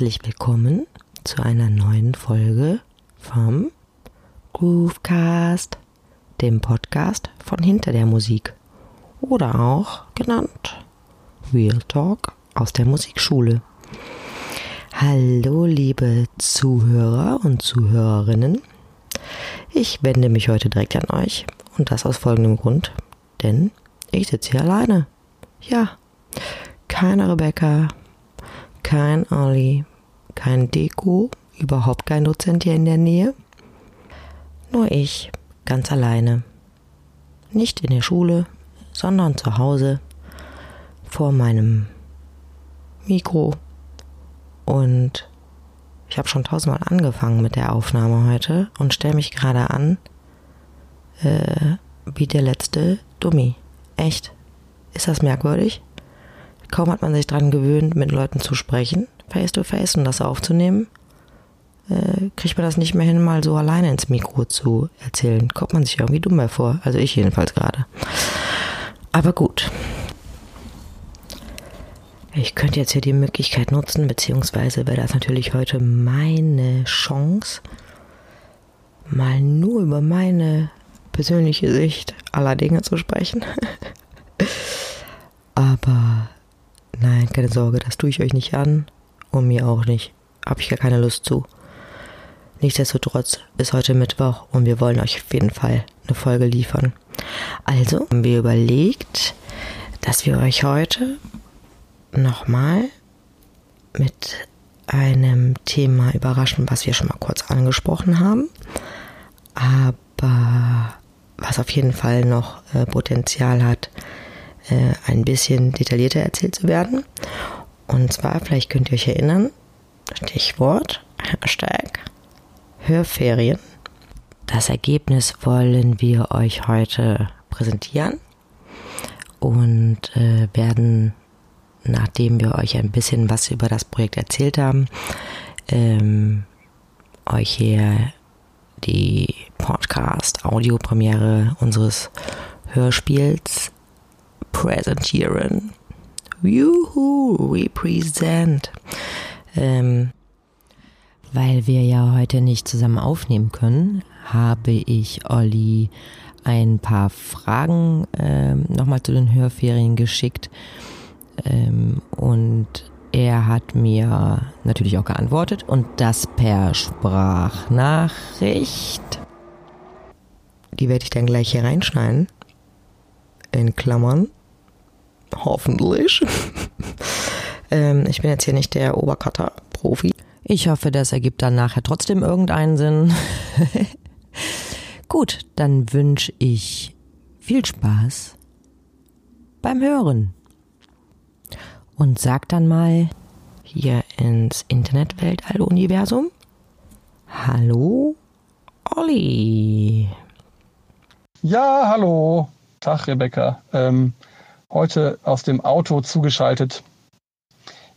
herzlich willkommen zu einer neuen Folge vom Groovecast, dem Podcast von hinter der Musik oder auch genannt Real Talk aus der Musikschule. Hallo liebe Zuhörer und Zuhörerinnen. Ich wende mich heute direkt an euch und das aus folgendem Grund, denn ich sitze hier alleine. Ja, keine Rebecca, kein Olli, kein Deko, überhaupt kein Dozent hier in der Nähe. Nur ich, ganz alleine. Nicht in der Schule, sondern zu Hause vor meinem Mikro. Und ich habe schon tausendmal angefangen mit der Aufnahme heute und stelle mich gerade an äh, wie der letzte Dummi. Echt. Ist das merkwürdig? Kaum hat man sich daran gewöhnt, mit Leuten zu sprechen, face to face und das aufzunehmen, äh, kriegt man das nicht mehr hin, mal so alleine ins Mikro zu erzählen. Kommt man sich irgendwie dumm vor. Also ich jedenfalls gerade. Aber gut. Ich könnte jetzt hier die Möglichkeit nutzen, beziehungsweise wäre das natürlich heute meine Chance, mal nur über meine persönliche Sicht aller Dinge zu sprechen. Aber nein, keine Sorge, das tue ich euch nicht an und mir auch nicht. Habe ich gar keine Lust zu. Nichtsdestotrotz ist heute Mittwoch und wir wollen euch auf jeden Fall eine Folge liefern. Also haben wir überlegt, dass wir euch heute nochmal mit einem Thema überraschen, was wir schon mal kurz angesprochen haben, aber was auf jeden Fall noch äh, Potenzial hat, äh, ein bisschen detaillierter erzählt zu werden. Und zwar, vielleicht könnt ihr euch erinnern, Stichwort, Hashtag, Hörferien. Das Ergebnis wollen wir euch heute präsentieren und äh, werden, nachdem wir euch ein bisschen was über das Projekt erzählt haben, ähm, euch hier die Podcast-Audiopremiere unseres Hörspiels präsentieren. Juhu, we present. Ähm, weil wir ja heute nicht zusammen aufnehmen können, habe ich Olli ein paar Fragen ähm, nochmal zu den Hörferien geschickt. Ähm, und er hat mir natürlich auch geantwortet und das per Sprachnachricht. Die werde ich dann gleich hier reinschneiden. In Klammern. Hoffentlich. ähm, ich bin jetzt hier nicht der Obercutter-Profi. Ich hoffe, das ergibt dann nachher trotzdem irgendeinen Sinn. Gut, dann wünsche ich viel Spaß beim Hören. Und sag dann mal hier ins Internet-Weltall-Universum. Hallo, Olli. Ja, hallo. Tag, Rebecca. Ähm, heute aus dem Auto zugeschaltet.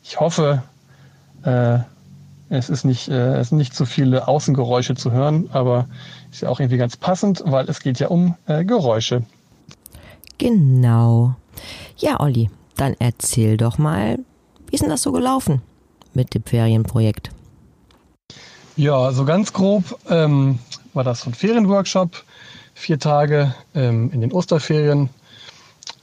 Ich hoffe, äh, es ist nicht, äh, es sind nicht zu viele Außengeräusche zu hören, aber ist ja auch irgendwie ganz passend, weil es geht ja um äh, Geräusche. Genau. Ja, Olli, dann erzähl doch mal, wie ist denn das so gelaufen mit dem Ferienprojekt? Ja, so ganz grob ähm, war das so ein Ferienworkshop vier Tage ähm, in den Osterferien.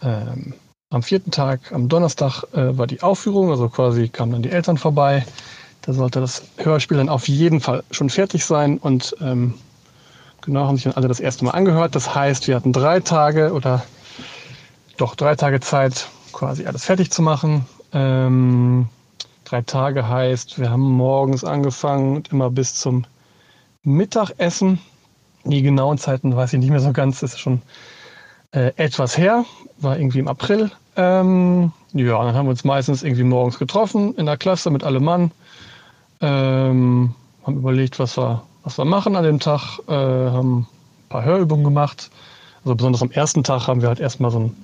Ähm, am vierten Tag, am Donnerstag, äh, war die Aufführung, also quasi kamen dann die Eltern vorbei. Da sollte das Hörspiel dann auf jeden Fall schon fertig sein und ähm, genau haben sich dann alle das erste Mal angehört. Das heißt, wir hatten drei Tage oder doch drei Tage Zeit, quasi alles fertig zu machen. Ähm, drei Tage heißt, wir haben morgens angefangen und immer bis zum Mittagessen die genauen Zeiten weiß ich nicht mehr so ganz, das ist schon äh, etwas her, war irgendwie im April. Ähm, ja, dann haben wir uns meistens irgendwie morgens getroffen in der Klasse mit allem Mann, ähm, haben überlegt, was wir, was wir machen an dem Tag, äh, haben ein paar Hörübungen gemacht. Also besonders am ersten Tag haben wir halt erstmal so ein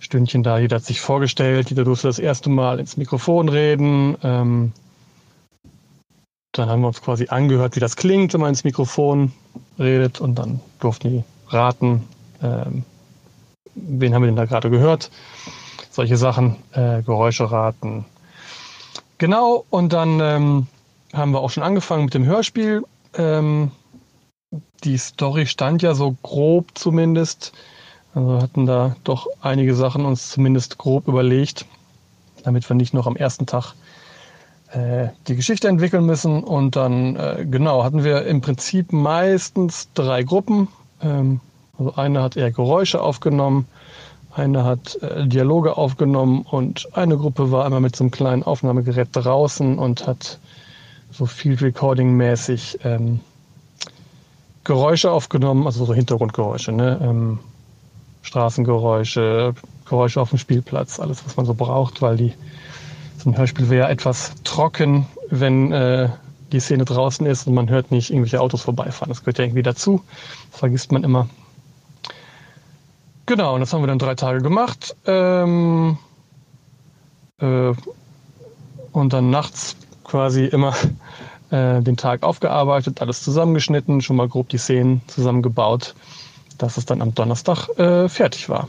Stündchen da, jeder hat sich vorgestellt, jeder durfte das erste Mal ins Mikrofon reden. Ähm, dann haben wir uns quasi angehört, wie das klingt, wenn man ins Mikrofon redet und dann durften die raten, ähm, wen haben wir denn da gerade gehört. Solche Sachen, äh, Geräusche raten. Genau, und dann ähm, haben wir auch schon angefangen mit dem Hörspiel. Ähm, die Story stand ja so grob zumindest. Also hatten da doch einige Sachen uns zumindest grob überlegt, damit wir nicht noch am ersten Tag äh, die Geschichte entwickeln müssen. Und dann, äh, genau, hatten wir im Prinzip meistens drei Gruppen. Ähm, also eine hat eher Geräusche aufgenommen, eine hat äh, Dialoge aufgenommen und eine Gruppe war einmal mit so einem kleinen Aufnahmegerät draußen und hat so Field Recording-mäßig ähm, Geräusche aufgenommen, also so Hintergrundgeräusche, ne? Ähm, Straßengeräusche, Geräusche auf dem Spielplatz, alles, was man so braucht, weil die, so ein Hörspiel wäre etwas trocken, wenn äh, die Szene draußen ist und man hört nicht irgendwelche Autos vorbeifahren. Das gehört ja irgendwie dazu. Das vergisst man immer. Genau, und das haben wir dann drei Tage gemacht. Ähm, äh, und dann nachts quasi immer äh, den Tag aufgearbeitet, alles zusammengeschnitten, schon mal grob die Szenen zusammengebaut, dass es dann am Donnerstag äh, fertig war.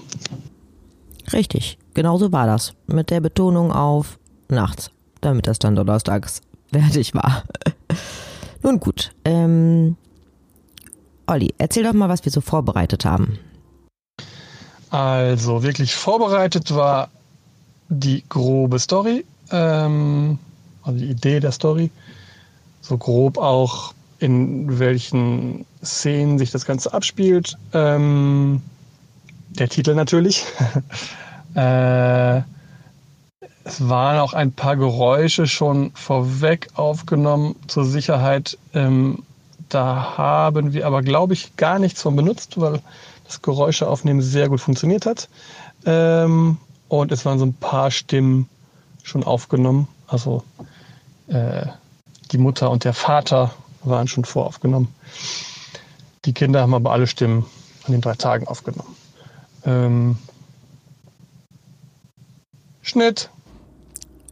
Richtig, genau so war das. Mit der Betonung auf nachts, damit das dann donnerstags fertig war. Nun gut, ähm, Olli, erzähl doch mal, was wir so vorbereitet haben. Also wirklich vorbereitet war die grobe Story, ähm, also die Idee der Story so grob auch, in welchen Szenen sich das Ganze abspielt. Ähm, der Titel natürlich. äh, es waren auch ein paar Geräusche schon vorweg aufgenommen zur Sicherheit. Ähm, da haben wir aber, glaube ich, gar nichts von benutzt, weil das Geräuscheaufnehmen sehr gut funktioniert hat. Ähm, und es waren so ein paar Stimmen schon aufgenommen. Also äh, die Mutter und der Vater waren schon voraufgenommen. Die Kinder haben aber alle Stimmen an den drei Tagen aufgenommen. Ähm, Schnitt.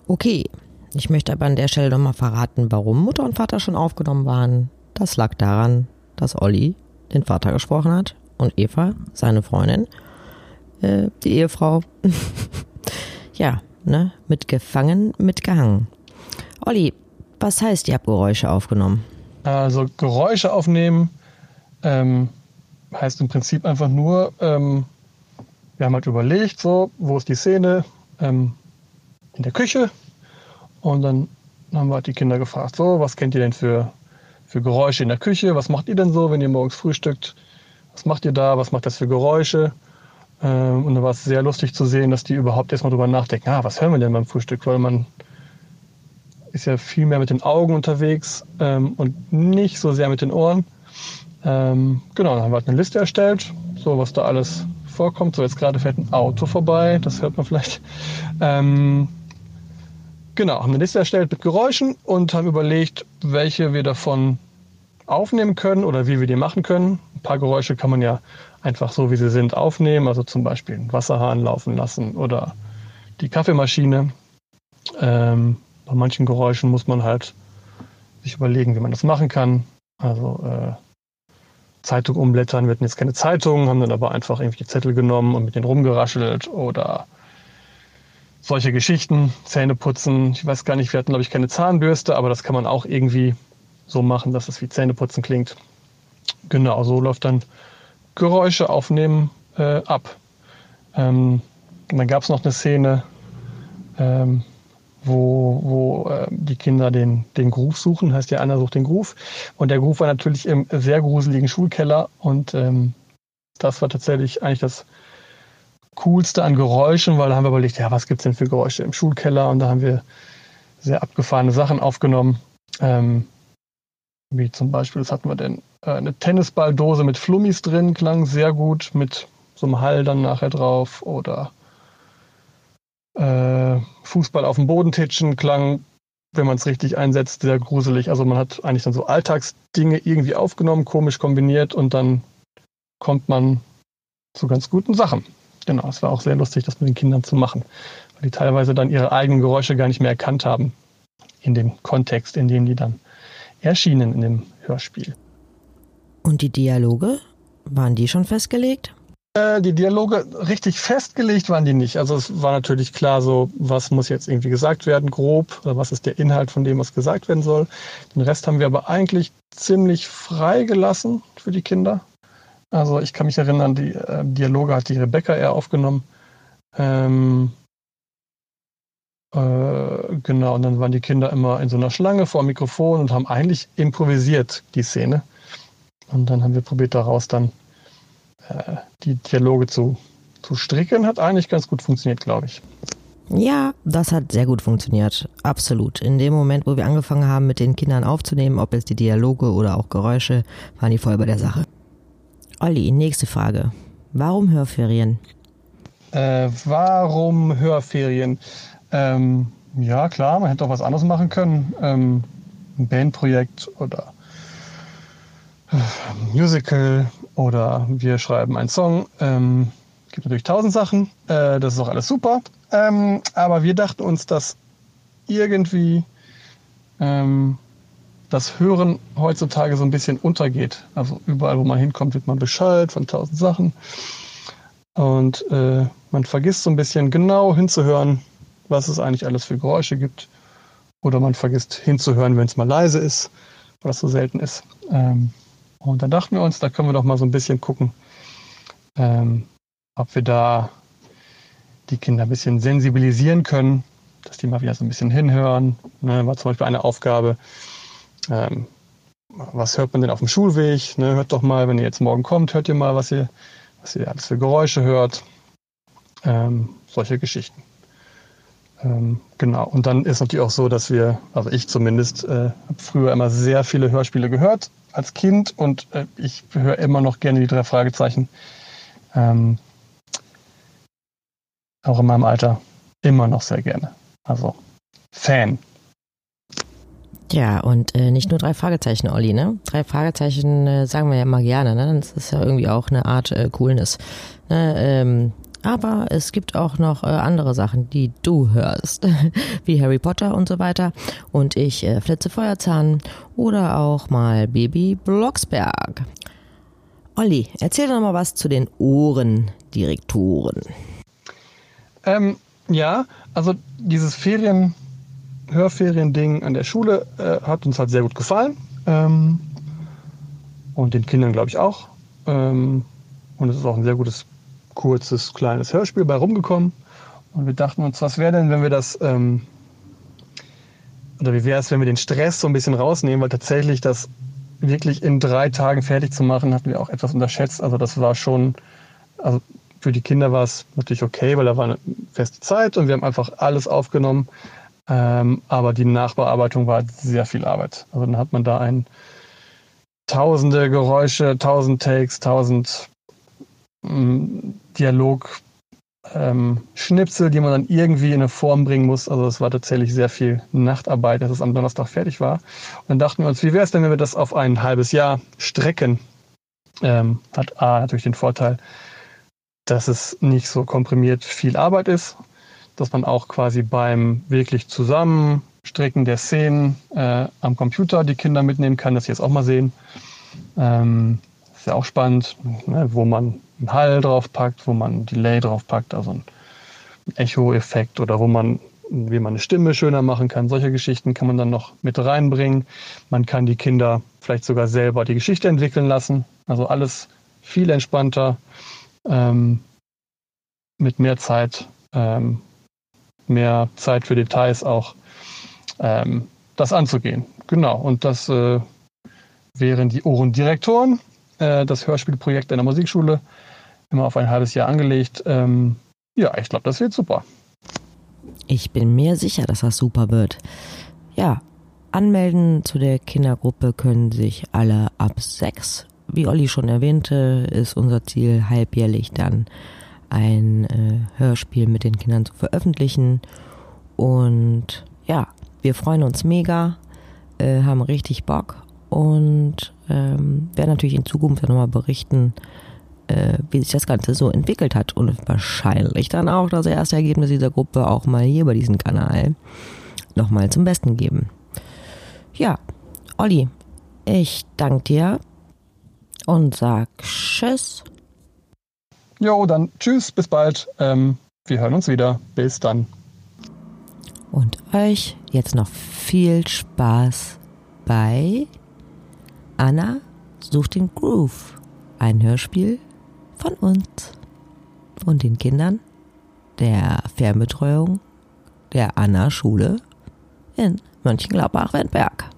Okay, ich möchte aber an der Stelle nochmal verraten, warum Mutter und Vater schon aufgenommen waren. Das lag daran, dass Olli den Vater gesprochen hat und Eva, seine Freundin, äh, die Ehefrau, ja, ne, mitgefangen, mitgehangen. Olli, was heißt, ihr habt Geräusche aufgenommen? Also Geräusche aufnehmen ähm, heißt im Prinzip einfach nur, ähm, wir haben halt überlegt, so, wo ist die Szene? Ähm, in der Küche. Und dann haben wir halt die Kinder gefragt, so, was kennt ihr denn für, für Geräusche in der Küche? Was macht ihr denn so, wenn ihr morgens frühstückt? Was macht ihr da? Was macht das für Geräusche? Ähm, und dann war es sehr lustig zu sehen, dass die überhaupt erstmal drüber nachdenken, ah, was hören wir denn beim Frühstück? Weil man ist ja viel mehr mit den Augen unterwegs ähm, und nicht so sehr mit den Ohren. Ähm, genau, dann haben wir halt eine Liste erstellt, so was da alles vorkommt. So, jetzt gerade fährt ein Auto vorbei, das hört man vielleicht. Ähm, genau, haben eine Liste erstellt mit Geräuschen und haben überlegt, welche wir davon aufnehmen können oder wie wir die machen können. Ein paar Geräusche kann man ja einfach so, wie sie sind, aufnehmen. Also zum Beispiel einen Wasserhahn laufen lassen oder die Kaffeemaschine. Ähm, bei manchen Geräuschen muss man halt sich überlegen, wie man das machen kann. Also äh, Zeitung umblättern, wir hatten jetzt keine Zeitung, haben dann aber einfach irgendwie Zettel genommen und mit denen rumgeraschelt oder solche Geschichten, Zähne putzen. Ich weiß gar nicht, wir hatten glaube ich keine Zahnbürste, aber das kann man auch irgendwie so machen, dass es wie Zähneputzen klingt. Genau, so läuft dann Geräusche aufnehmen äh, ab. Ähm, dann gab es noch eine Szene, ähm, wo, wo äh, die Kinder den, den Groove suchen. Heißt ja, einer sucht den Groove. Und der Groove war natürlich im sehr gruseligen Schulkeller. Und ähm, das war tatsächlich eigentlich das Coolste an Geräuschen, weil da haben wir überlegt, ja, was gibt es denn für Geräusche im Schulkeller? Und da haben wir sehr abgefahrene Sachen aufgenommen. Ähm, wie zum Beispiel, das hatten wir denn, äh, eine Tennisballdose mit Flummis drin, klang sehr gut, mit so einem Hall dann nachher drauf. Oder äh, Fußball auf dem Boden titschen klang, wenn man es richtig einsetzt, sehr gruselig. Also man hat eigentlich dann so Alltagsdinge irgendwie aufgenommen, komisch kombiniert und dann kommt man zu ganz guten Sachen. Genau, es war auch sehr lustig, das mit den Kindern zu machen, weil die teilweise dann ihre eigenen Geräusche gar nicht mehr erkannt haben in dem Kontext, in dem die dann erschienen in dem Hörspiel. Und die Dialoge, waren die schon festgelegt? Äh, die Dialoge richtig festgelegt waren die nicht. Also es war natürlich klar so, was muss jetzt irgendwie gesagt werden, grob, oder was ist der Inhalt von dem, was gesagt werden soll. Den Rest haben wir aber eigentlich ziemlich frei gelassen für die Kinder. Also ich kann mich erinnern, die äh, Dialoge hat die Rebecca eher aufgenommen. Ähm, äh, genau, und dann waren die Kinder immer in so einer Schlange vor dem Mikrofon und haben eigentlich improvisiert die Szene. Und dann haben wir probiert daraus dann äh, die Dialoge zu, zu stricken. Hat eigentlich ganz gut funktioniert, glaube ich. Ja, das hat sehr gut funktioniert. Absolut. In dem Moment, wo wir angefangen haben, mit den Kindern aufzunehmen, ob es die Dialoge oder auch Geräusche, waren die voll bei der Sache. Olli, nächste Frage. Warum Hörferien? Äh, warum Hörferien? Ähm, ja, klar, man hätte auch was anderes machen können. Ähm, ein Bandprojekt oder äh, Musical oder wir schreiben einen Song. Ähm, gibt natürlich tausend Sachen. Äh, das ist auch alles super. Ähm, aber wir dachten uns, dass irgendwie ähm, das Hören heutzutage so ein bisschen untergeht. Also überall, wo man hinkommt, wird man Bescheid von tausend Sachen. Und äh, man vergisst so ein bisschen genau hinzuhören, was es eigentlich alles für Geräusche gibt. Oder man vergisst hinzuhören, wenn es mal leise ist, weil das so selten ist. Ähm, und dann dachten wir uns, da können wir doch mal so ein bisschen gucken, ähm, ob wir da die Kinder ein bisschen sensibilisieren können, dass die mal wieder so ein bisschen hinhören. Ne, war zum Beispiel eine Aufgabe, ähm, was hört man denn auf dem Schulweg? Ne, hört doch mal, wenn ihr jetzt morgen kommt, hört ihr mal, was ihr, was ihr alles für Geräusche hört. Ähm, solche Geschichten. Ähm, genau. Und dann ist natürlich auch so, dass wir, also ich zumindest, äh, habe früher immer sehr viele Hörspiele gehört als Kind und äh, ich höre immer noch gerne die drei Fragezeichen. Ähm, auch in meinem Alter immer noch sehr gerne. Also Fan. Ja, und äh, nicht nur drei Fragezeichen, Olli, ne? Drei Fragezeichen äh, sagen wir ja immer gerne, ne? Das ist ja irgendwie auch eine Art äh, Coolness. Ne? Ähm, aber es gibt auch noch äh, andere Sachen, die du hörst, wie Harry Potter und so weiter. Und ich äh, Flitze Feuerzahn oder auch mal Baby Blocksberg. Olli, erzähl doch mal was zu den Ohrendirektoren. Ähm, ja, also dieses Ferien, Hörferien-Ding an der Schule äh, hat uns halt sehr gut gefallen. Ähm, und den Kindern, glaube ich, auch. Ähm, und es ist auch ein sehr gutes kurzes, kleines Hörspiel bei rumgekommen. Und wir dachten uns, was wäre denn, wenn wir das, ähm, oder wie wäre es, wenn wir den Stress so ein bisschen rausnehmen, weil tatsächlich das wirklich in drei Tagen fertig zu machen, hatten wir auch etwas unterschätzt. Also das war schon, also für die Kinder war es natürlich okay, weil da war eine feste Zeit und wir haben einfach alles aufgenommen. Ähm, aber die Nachbearbeitung war sehr viel Arbeit. Also dann hat man da ein tausende Geräusche, tausend Takes, tausend Dialog ähm, die man dann irgendwie in eine Form bringen muss. Also es war tatsächlich sehr viel Nachtarbeit, dass es am Donnerstag fertig war. Und dann dachten wir uns, wie wäre es denn, wenn wir das auf ein halbes Jahr strecken? Ähm, hat A natürlich den Vorteil, dass es nicht so komprimiert viel Arbeit ist, dass man auch quasi beim wirklich Zusammenstricken der Szenen äh, am Computer die Kinder mitnehmen kann, dass sie es auch mal sehen. Ähm, ist ja auch spannend, ne, wo man einen Hall draufpackt, wo man ein Delay draufpackt, also ein Echo-Effekt oder wo man, wie man eine Stimme schöner machen kann. Solche Geschichten kann man dann noch mit reinbringen. Man kann die Kinder vielleicht sogar selber die Geschichte entwickeln lassen. Also alles viel entspannter, ähm, mit mehr Zeit, ähm, mehr Zeit für Details auch, ähm, das anzugehen. Genau, und das äh, wären die Ohrendirektoren, äh, das Hörspielprojekt einer Musikschule immer auf ein halbes Jahr angelegt. Ähm, ja, ich glaube, das wird super. Ich bin mir sicher, dass das super wird. Ja, anmelden zu der Kindergruppe können sich alle ab sechs. Wie Olli schon erwähnte, ist unser Ziel halbjährlich dann ein äh, Hörspiel mit den Kindern zu veröffentlichen. Und ja, wir freuen uns mega, äh, haben richtig Bock und ähm, werden natürlich in Zukunft nochmal berichten, äh, wie sich das Ganze so entwickelt hat und wahrscheinlich dann auch das erste Ergebnis dieser Gruppe auch mal hier bei diesem Kanal nochmal zum Besten geben. Ja, Olli, ich danke dir und sag Tschüss. Jo, dann tschüss, bis bald. Ähm, wir hören uns wieder. Bis dann. Und euch jetzt noch viel Spaß bei Anna sucht den Groove. Ein Hörspiel von uns und den Kindern der Fernbetreuung der Anna-Schule in Mönchengladbach-Wendberg.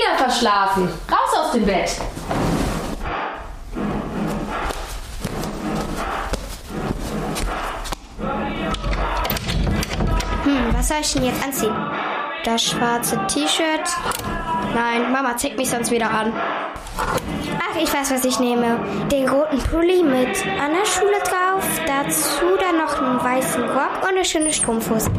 Wieder verschlafen. Raus aus dem Bett. Hm, was soll ich denn jetzt anziehen? Das schwarze T-Shirt? Nein, Mama zeigt mich sonst wieder an. Ach, ich weiß, was ich nehme. Den roten Pulli mit Anna-Schule drauf, dazu dann noch einen weißen Rock und eine schöne Strumpfhose.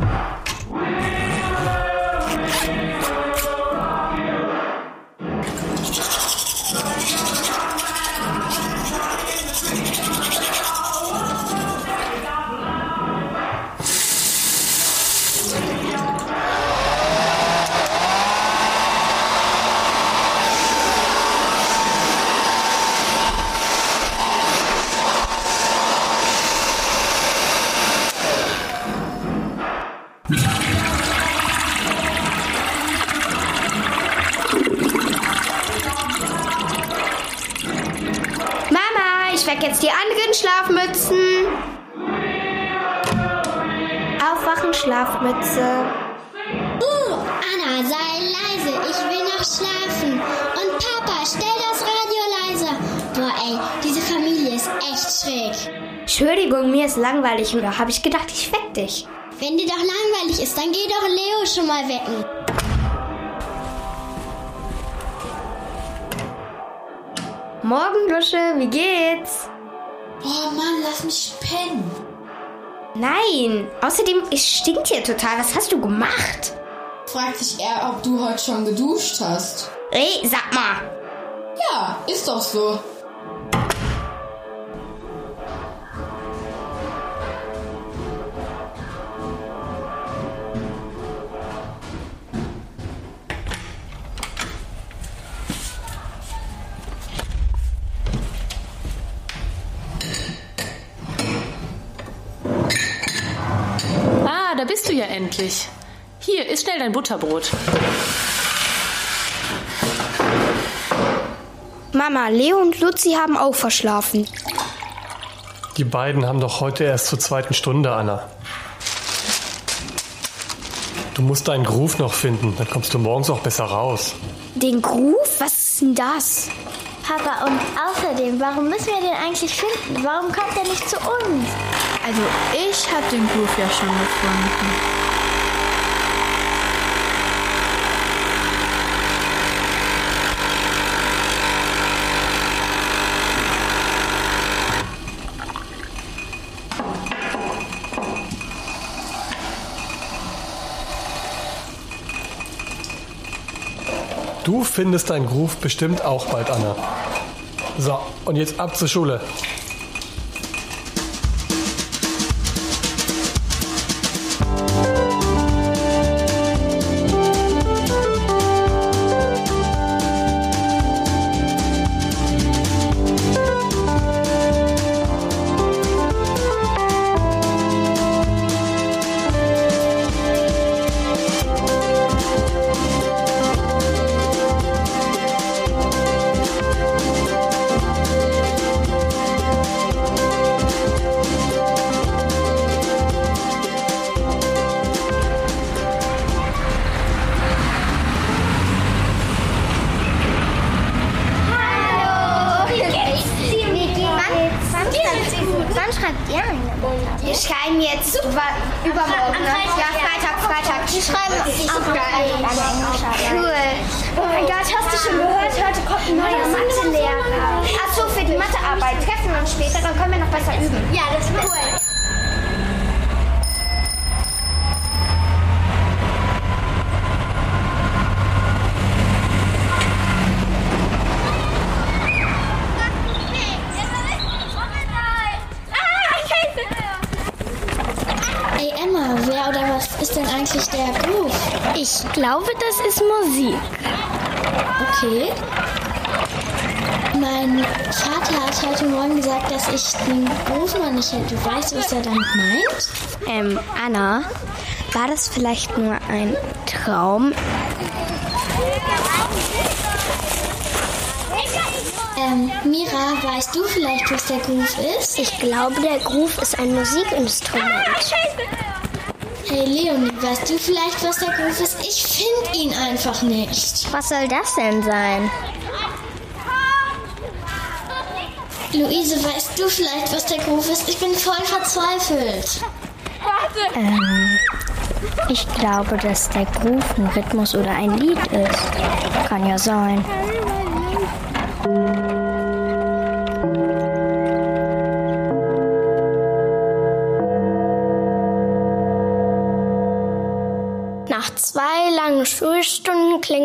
Ist langweilig oder habe ich gedacht, ich weck dich. Wenn dir doch langweilig ist, dann geh doch Leo schon mal wecken. Morgen, Lusche, wie geht's? Oh Mann, lass mich pennen. Nein, außerdem, es stinkt hier total. Was hast du gemacht? Fragt sich er, ob du heute schon geduscht hast. Ey, sag mal. Ja, ist doch so. Endlich. Hier, iss schnell dein Butterbrot. Mama, Leo und Luzi haben auch verschlafen. Die beiden haben doch heute erst zur zweiten Stunde, Anna. Du musst deinen Groove noch finden, dann kommst du morgens auch besser raus. Den Groove? Was ist denn das? Papa, und außerdem, warum müssen wir den eigentlich finden? Warum kommt er nicht zu uns? Also ich habe den Groove ja schon gefunden. Du findest deinen Groove bestimmt auch bald, Anna. So, und jetzt ab zur Schule. Schreiben auch geil. Cool. Oh mein Gott, hast du schon gehört? Heute kommt ein neuer Mathelehrer. Achso, für die Mathearbeit. Treffen wir uns später, dann können wir noch besser üben. Ja, das ist cool. Ey Emma, wer oder was ist denn eigentlich der Groove? Ich glaube, das ist Musik. Okay. Mein Vater hat heute Morgen gesagt, dass ich den noch nicht hätte. Weißt du, was er damit meint? Ähm, Anna, war das vielleicht nur ein Traum? Ähm, Mira, weißt du vielleicht, was der Groove ist? Ich glaube, der Groove ist ein Musikinstrument. Hey Leonie, weißt du vielleicht, was der Groove ist? Ich finde ihn einfach nicht. Was soll das denn sein? Luise, weißt du vielleicht, was der Groove ist? Ich bin voll verzweifelt. Ähm, ich glaube, dass der Groove ein Rhythmus oder ein Lied ist. Kann ja sein.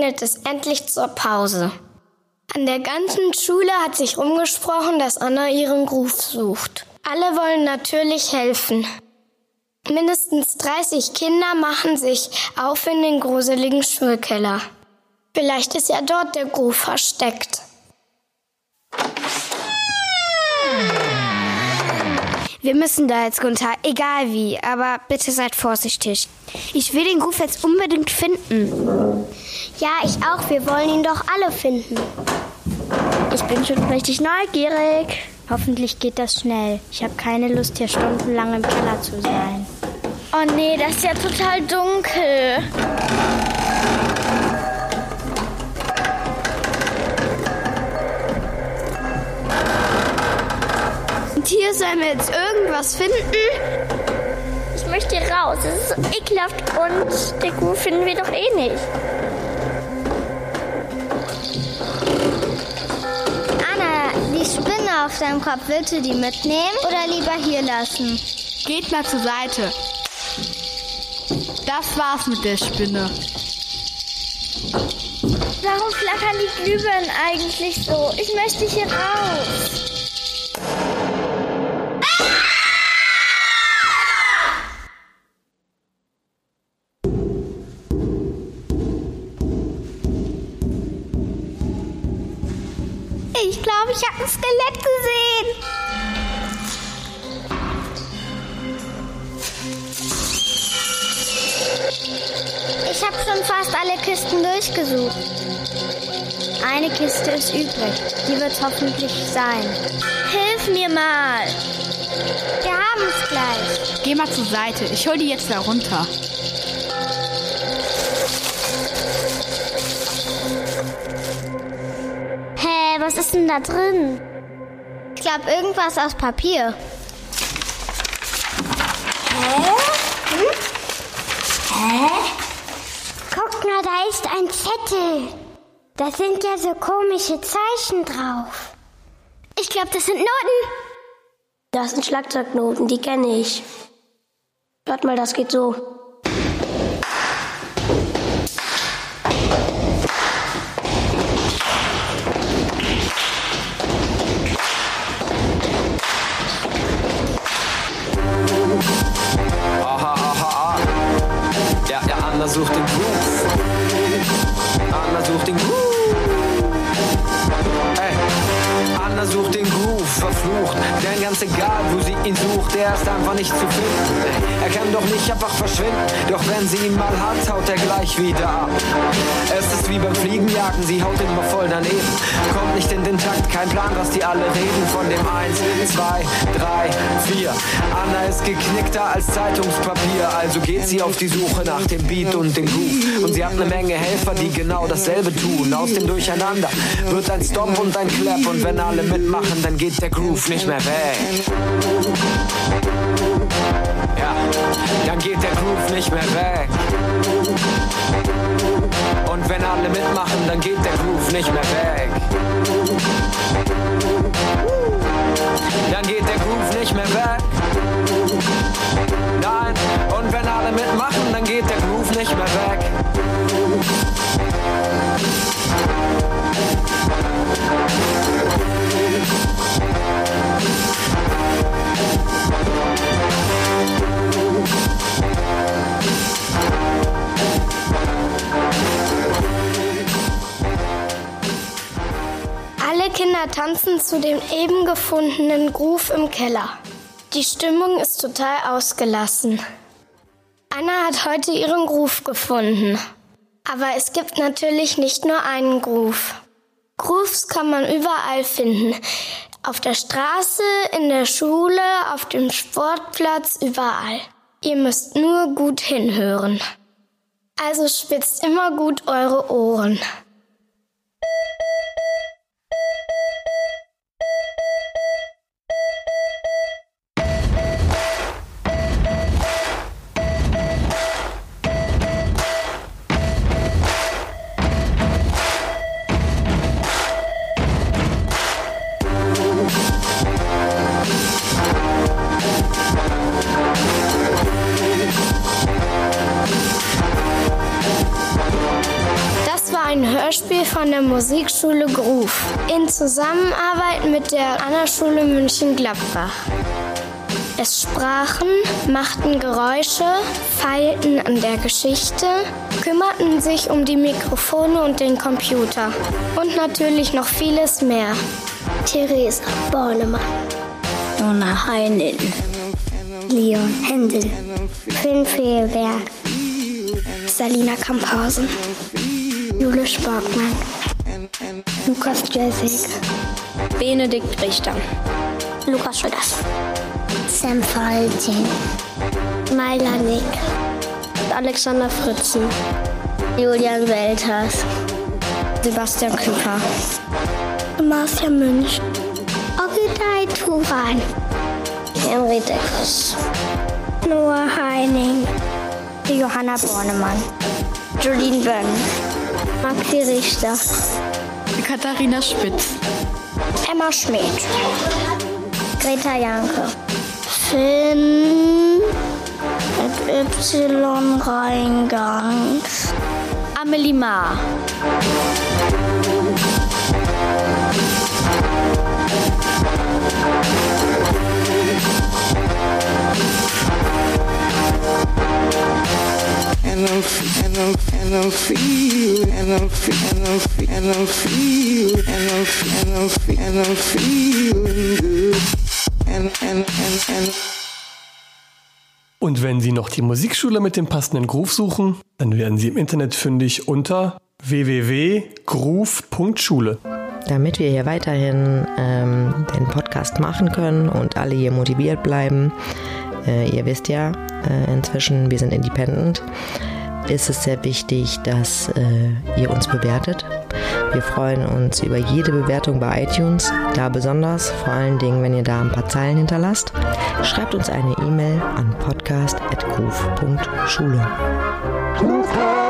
Klingelt es endlich zur Pause. An der ganzen Schule hat sich rumgesprochen, dass Anna ihren Groove sucht. Alle wollen natürlich helfen. Mindestens 30 Kinder machen sich auf in den gruseligen Schulkeller. Vielleicht ist ja dort der Groove versteckt. Wir müssen da jetzt runter, egal wie, aber bitte seid vorsichtig. Ich will den Groove jetzt unbedingt finden. Ja, ich auch. Wir wollen ihn doch alle finden. Ich bin schon richtig neugierig. Hoffentlich geht das schnell. Ich habe keine Lust, hier stundenlang im Keller zu sein. Oh nee, das ist ja total dunkel. Hier sollen wir jetzt irgendwas finden? Ich möchte hier raus. Es ist so ekelhaft und den Groove finden wir doch eh nicht. Anna, die Spinne auf deinem Kopf, willst du die mitnehmen oder lieber hier lassen? Geht mal zur Seite. Das war's mit der Spinne. Warum flackern die Glühbirnen eigentlich so? Ich möchte hier raus. Ein Skelett gesehen. Ich habe schon fast alle Kisten durchgesucht. Eine Kiste ist übrig. Die wird hoffentlich sein. Hilf mir mal. Wir haben es gleich. Geh mal zur Seite. Ich hol die jetzt da runter. Was ist denn da drin? Ich glaube, irgendwas aus Papier. Hä? Hm? Hä? Guck mal, da ist ein Zettel. Da sind ja so komische Zeichen drauf. Ich glaube, das sind Noten. Das sind Schlagzeugnoten, die kenne ich. Warte mal, das geht so. Sucht den Groove. Anna sucht den Groove. Anna sucht den verflucht. Denn ganz egal, wo sie ihn sucht, er ist einfach nicht zu finden. Er kann doch nicht einfach verschwinden. Doch wenn sie ihn mal hat, haut er gleich wieder ab. Es ist wie beim Fliegenjagen, sie haut immer voll daneben. Kommt nicht in den Takt, kein Plan, was die alle reden. Von dem 1, 2, 3, 4. Anna ist geknickter als Zeitungspapier, also geht sie auf die Suche nach dem Beat und dem Groove. Und sie hat eine Menge Helfer, die genau dasselbe tun. Aus dem Durcheinander wird ein Stomp und ein Clap. Und wenn alle mitmachen, dann geht der Groove nicht mehr weg. Ja, dann geht der Groove nicht mehr weg. Und wenn alle mitmachen, dann geht der Groove nicht mehr weg. Dann geht der Groove nicht mehr weg. Nein, und wenn alle mitmachen, dann geht der Groove nicht mehr weg. Tanzen zu dem eben gefundenen Groove im Keller. Die Stimmung ist total ausgelassen. Anna hat heute ihren Groove gefunden. Aber es gibt natürlich nicht nur einen Groove. Grooves kann man überall finden. Auf der Straße, in der Schule, auf dem Sportplatz, überall. Ihr müsst nur gut hinhören. Also spitzt immer gut eure Ohren. Musikschule Groove in Zusammenarbeit mit der Anna-Schule München-Gladbach. Es sprachen, machten Geräusche, feilten an der Geschichte, kümmerten sich um die Mikrofone und den Computer und natürlich noch vieles mehr. Theresa Bornemann, Donna Heinin, Leon Händel, Finn Fehlberg, Salina Kamphausen, Jule Sporkmann, Lukas Jessig, Benedikt Richter, Lukas Schütters, Sam Faltin, Maila Nick, Alexander Fritzen, Julian Welters, Sebastian Küper, Marcia Münch, Ogidai Turan, Henry Deckers, Noah Heining, Johanna Bornemann, Jolene Bönn, Maxi Richter, Katharina Spitz, Emma Schmidt, Greta Janke, Finn mit Y Reingangs, Amelie Maar, and I'm and I'm and I'm feel and I'm and I'm and I'm feel and I'm and I'm and I'm feeling good and and and and Und wenn Sie noch die Musikschule mit dem passenden Groove suchen, dann werden Sie im Internet fündig unter www.groove.schule. Damit wir hier weiterhin ähm, den Podcast machen können und alle hier motiviert bleiben, äh, ihr wisst ja äh, inzwischen, wir sind independent, ist es sehr wichtig, dass äh, ihr uns bewertet. Wir freuen uns über jede Bewertung bei iTunes, da besonders, vor allen Dingen, wenn ihr da ein paar Zeilen hinterlasst. Schreibt uns eine E-Mail an podcast.groove.schule. Groove